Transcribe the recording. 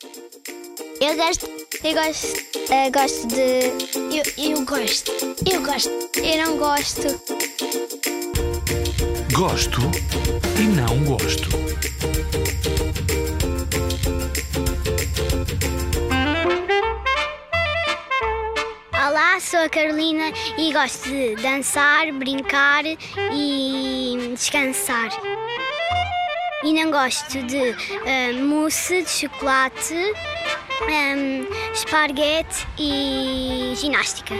Eu gosto. Eu gosto. Eu gosto de. Eu, eu gosto. Eu gosto. Eu não gosto. Gosto e não gosto. Olá, sou a Carolina e gosto de dançar, brincar e descansar. E não gosto de ah, mousse de chocolate, um, esparguete e ginástica.